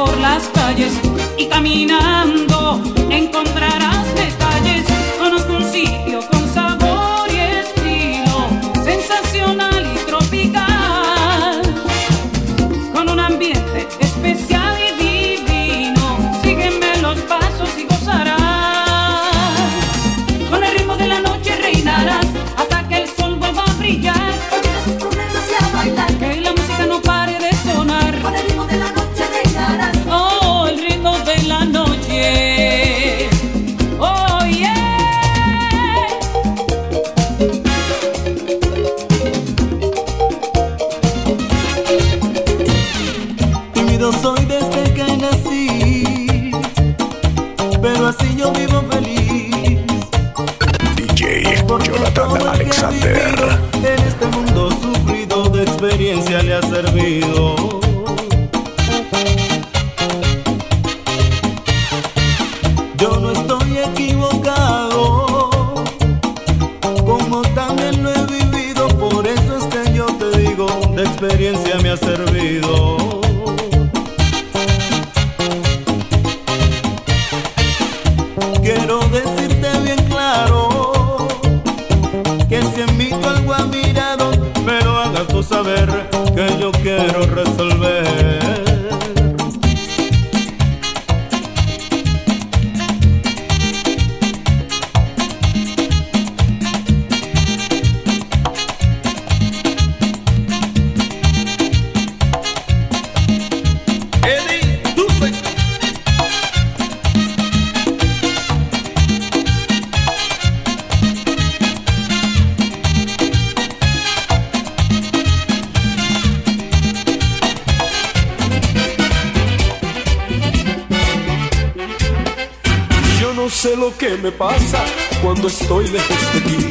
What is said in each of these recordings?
por las calles y caminando no sé lo que me pasa cuando estoy lejos de ti.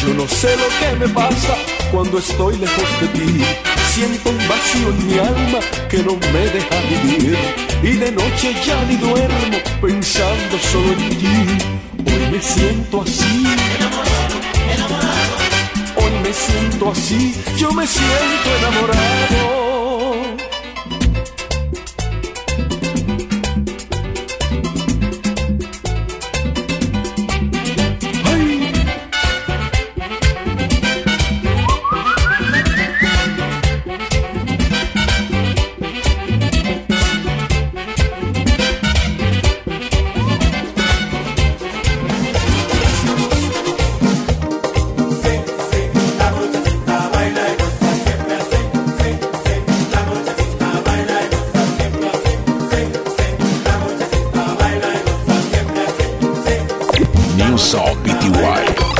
Yo no sé lo que me pasa cuando estoy lejos de ti. Siento un vacío en mi alma que no me deja vivir. Y de noche ya ni duermo pensando solo en ti. Hoy me siento así. Enamorado, enamorado. Hoy me siento así. Yo me siento enamorado. Só PTY.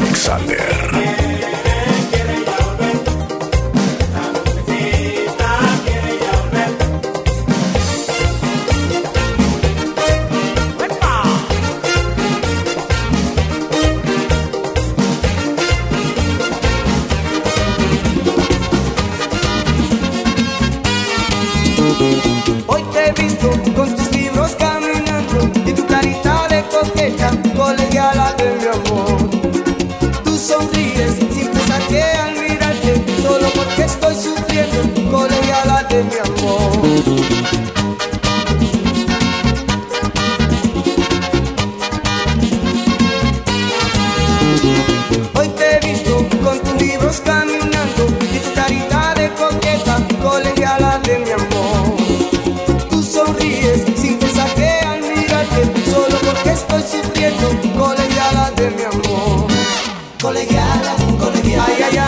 Alexander. Ay, ay,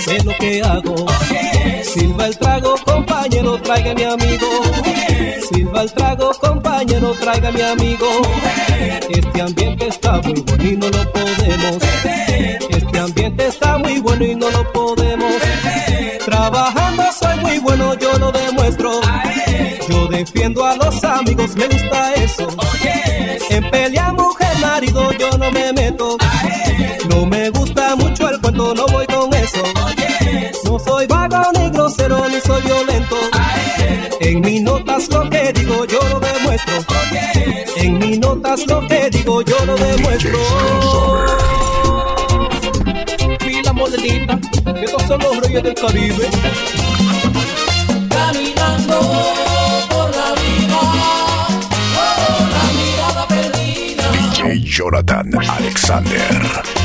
sé lo que hago. Silva el trago, compañero, traiga mi amigo. Silva el trago, compañero, traiga mi amigo. Este ambiente está muy bueno y no lo podemos. Este ambiente está muy bueno y no lo podemos. Trabajando soy muy bueno, yo lo demuestro. Yo defiendo a los amigos, me gusta eso. En pelea mujer, marido, yo no me meto. No me gusta mucho el cuento, no voy violento. No soy vago ni grosero ni soy violento. En mis notas lo que digo yo lo demuestro. En mis notas lo que digo yo lo demuestro. Pila modelita, que estos son los reyes del Caribe. Caminando por la vida. Oh, Jonathan Alexander.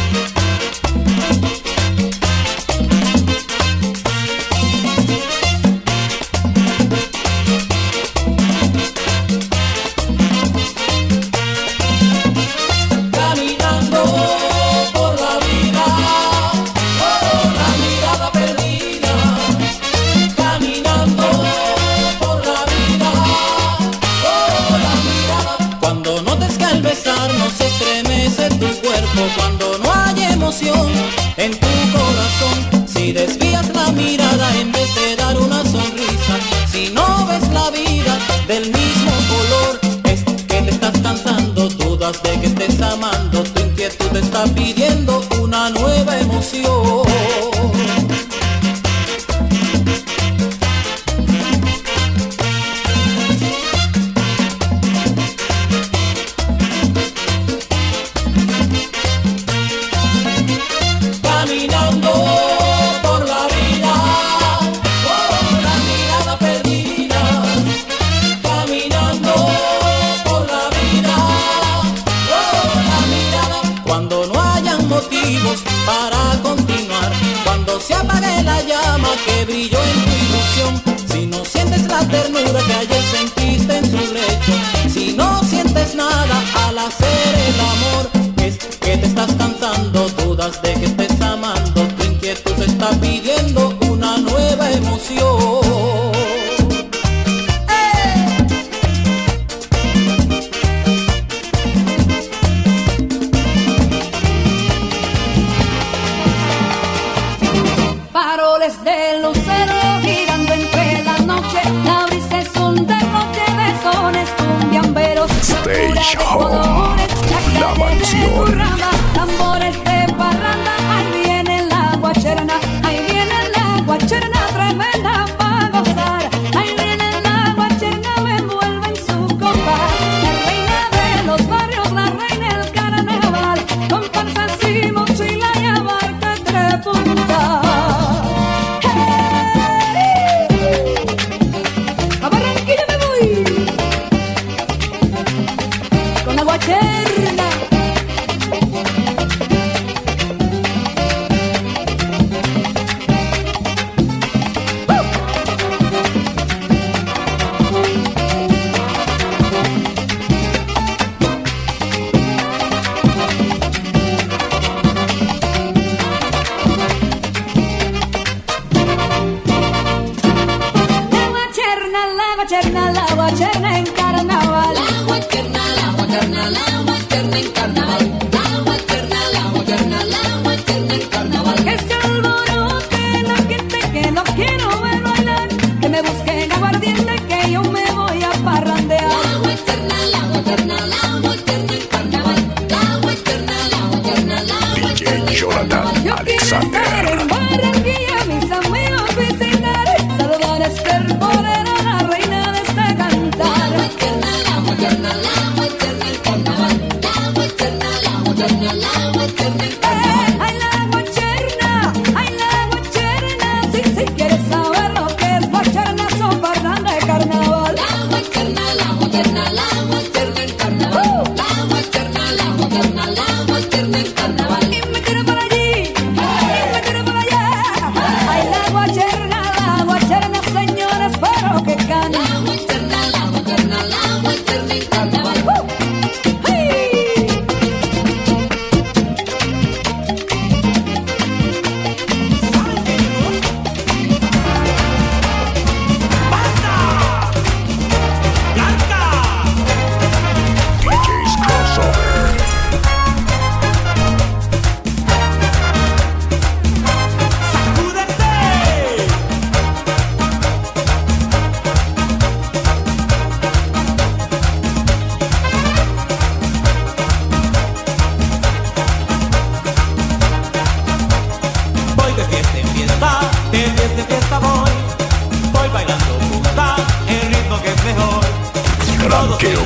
ayer sentiste en su lecho. Si no sientes nada al hacer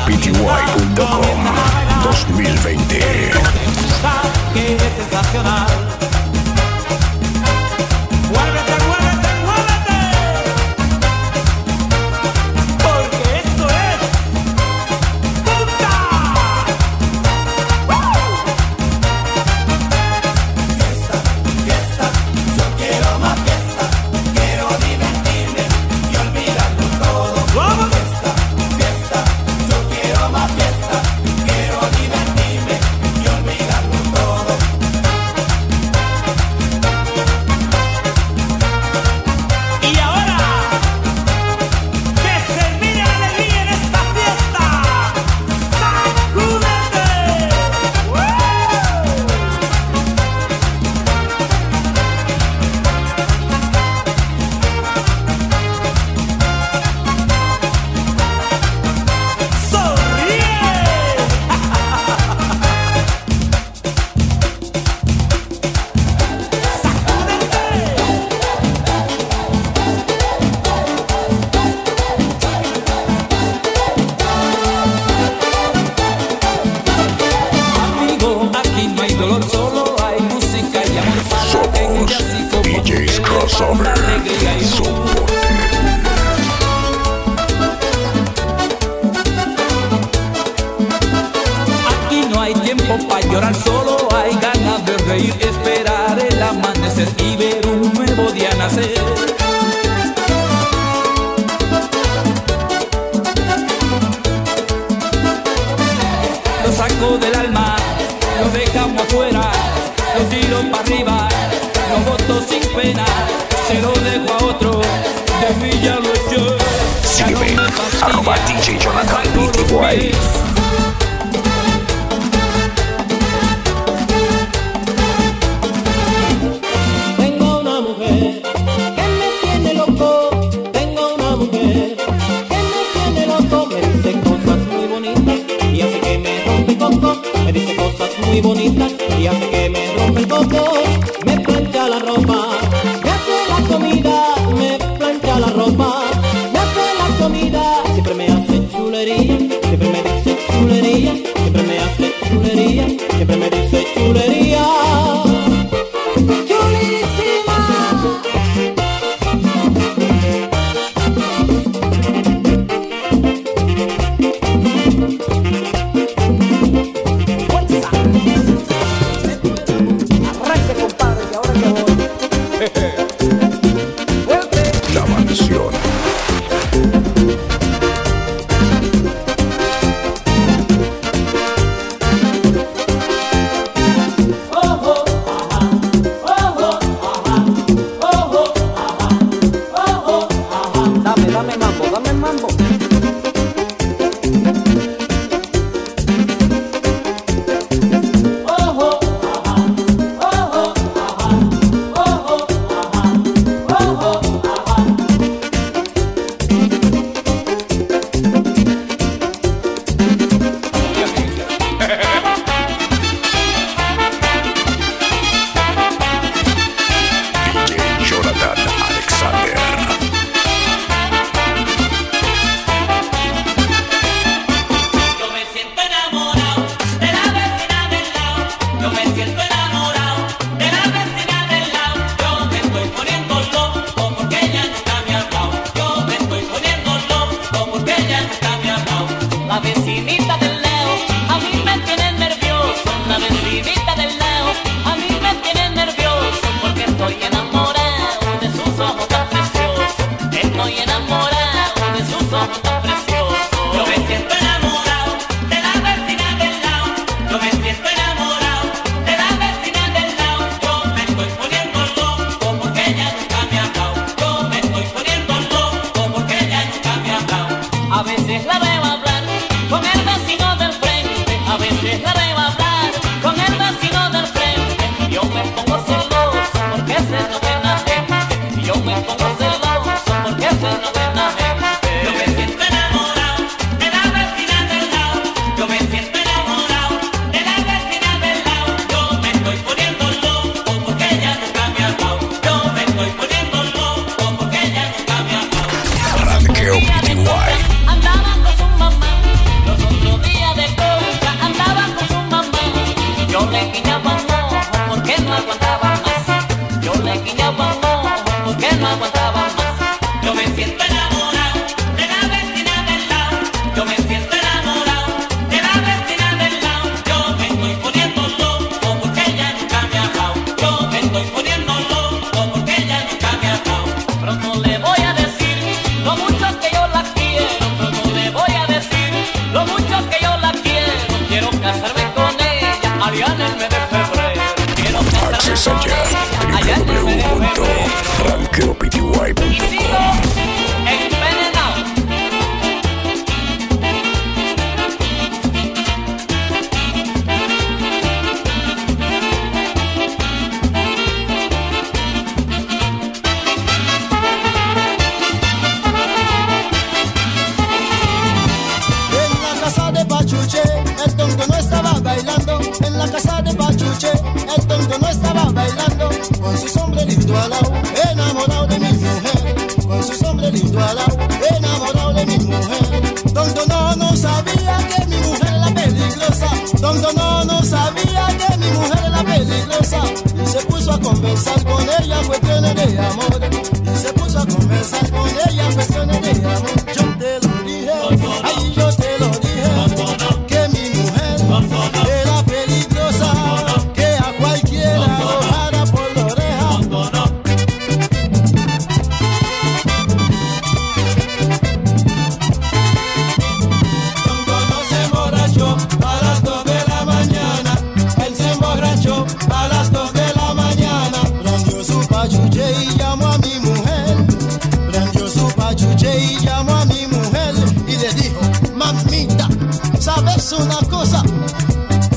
pty.com sin pena, se lo dejo a otro, de mí ya yo. Sígueme, no fascina, arroba DJ Jonathan BTY. Tengo una mujer que me tiene loco, tengo una mujer que me tiene loco, me dice cosas muy bonitas y hace que me rompe el coco, me dice cosas muy bonitas y hace que me rompe el coco. la casa de Pachuche, el tonto no estaba bailando con su hombre lindo al enamorado de mi mujer, con su hombre lindo al enamorado de mi mujer. Tonto no, no sabía que mi mujer era peligrosa, tonto no, no sabía que mi mujer era peligrosa. Y se puso a conversar con ella fue cuestiones de amor, y se puso a conversar con ella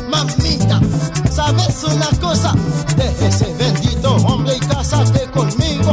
Mamita, ¿sabes una cosa? Deje ese bendito hombre y cásate conmigo.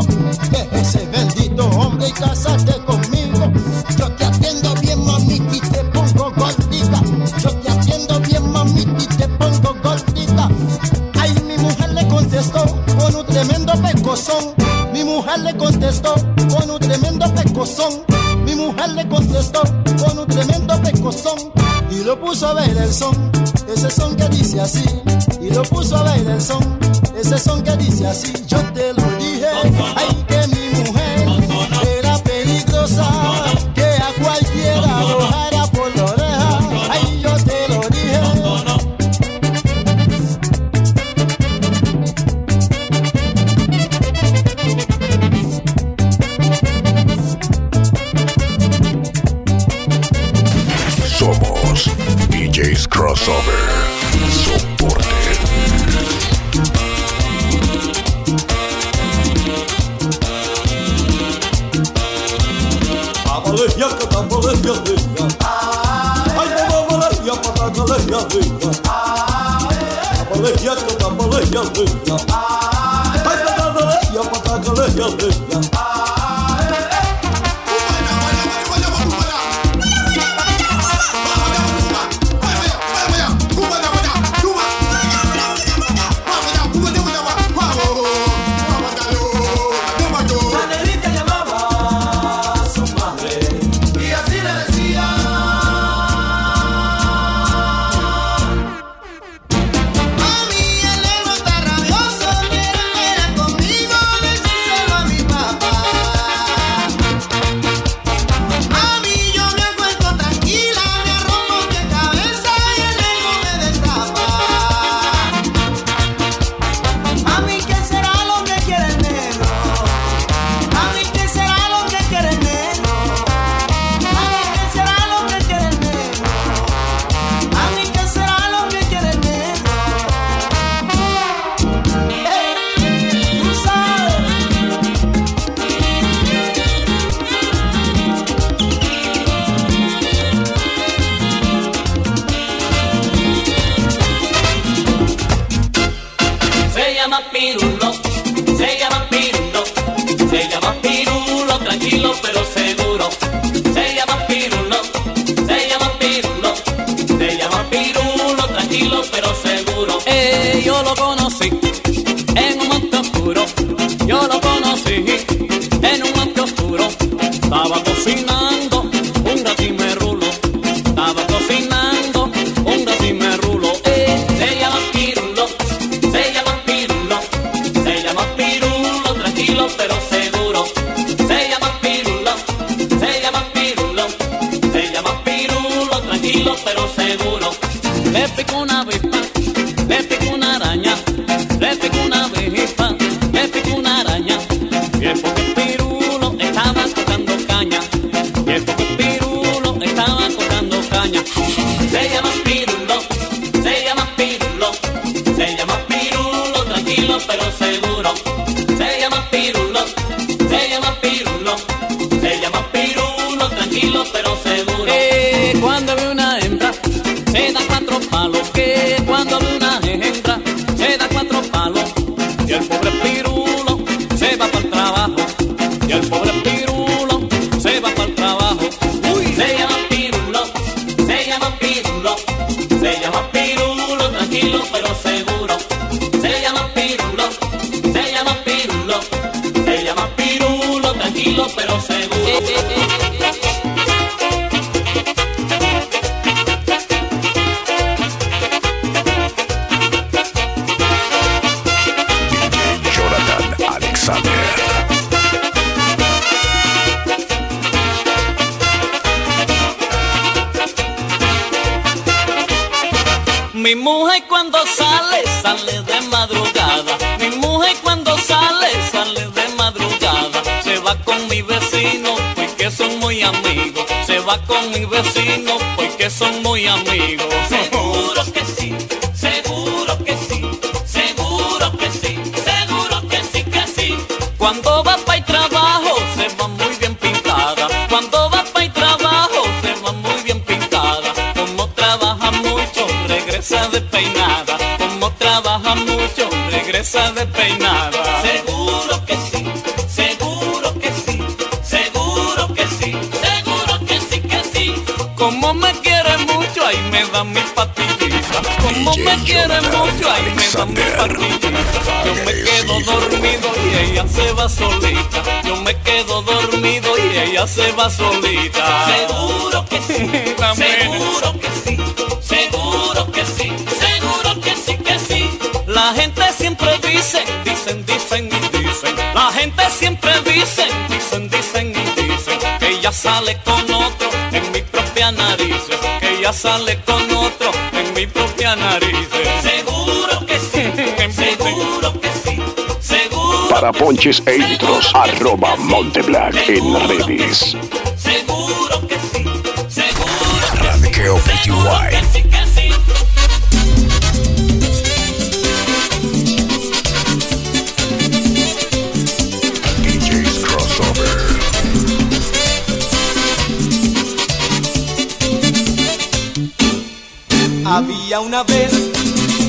pero pero se va con mi vecino porque son muy amigos. Seguro que sí, seguro que sí, seguro que sí, seguro que sí, que sí. Cuando va para el trabajo se va muy bien pintada. Cuando va para el trabajo se va muy bien pintada. Como trabaja mucho, regresa despeinada. Como trabaja mucho, regresa despeinada. Como me quiere mucho, ahí me da mi patillita. Como me quiere mucho, ahí me da mi patillita. Yo me quedo dormido y ella se va solita. Yo me quedo dormido y ella se va solita. Seguro que sí, seguro que sí, seguro que sí, seguro que sí, que sí. La gente siempre dice, dicen, dicen y dicen. La gente siempre dice, dicen, dicen y dicen. Que ella sale con ella sale con otro en mi propia nariz. Seguro que sí, seguro que sí, seguro Para ponches e intros, arroba Monteblack en redes. Seguro que sí, seguro que sí, que sí. Había una vez,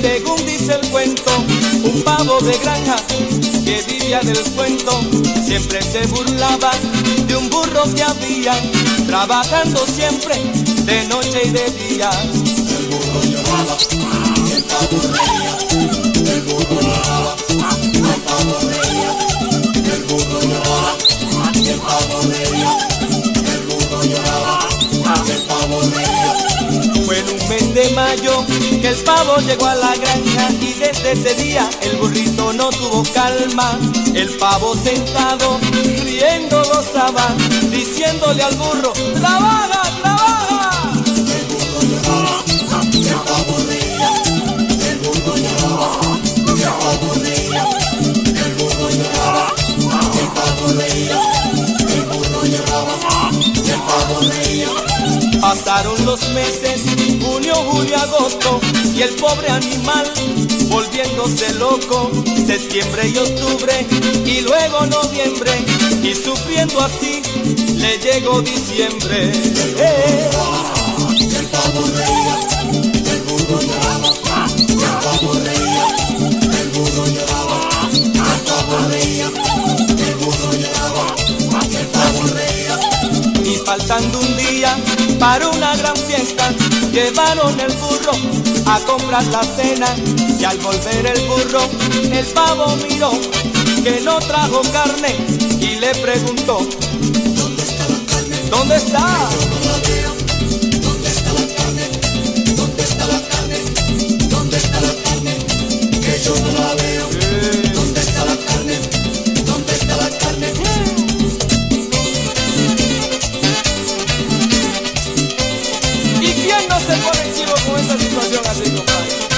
según dice el cuento, un pavo de granja que vivía del cuento. Siempre se burlaba de un burro que había, trabajando siempre de noche y de día. El burro lloraba el pavo reía. El burro lloraba el pavo reía. El burro lloraba el pavo reía. El burro lloraba el pavo reía. Mes de mayo que el pavo llegó a la granja y desde ese día el burrito no tuvo calma. El pavo sentado, riendo gozaba, diciéndole al burro, ¡trabaja, trabaja! Pasaron los meses, junio, julio, agosto, y el pobre animal volviéndose loco, septiembre y octubre, y luego noviembre, y sufriendo así, le llegó diciembre. Eh. Y faltando un día para una gran fiesta, llevaron el burro a comprar la cena. Y al volver el burro, el pavo miró que no trajo carne y le preguntó: ¿Dónde está la carne? ¿Dónde está? Así, compadre?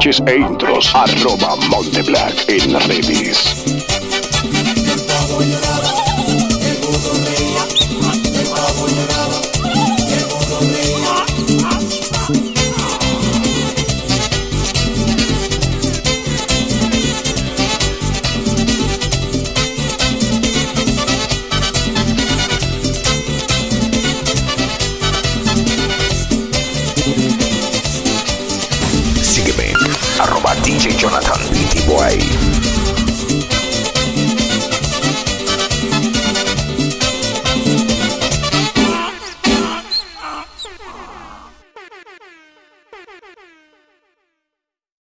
Bonches e intros. Arroba Monteblack en redes.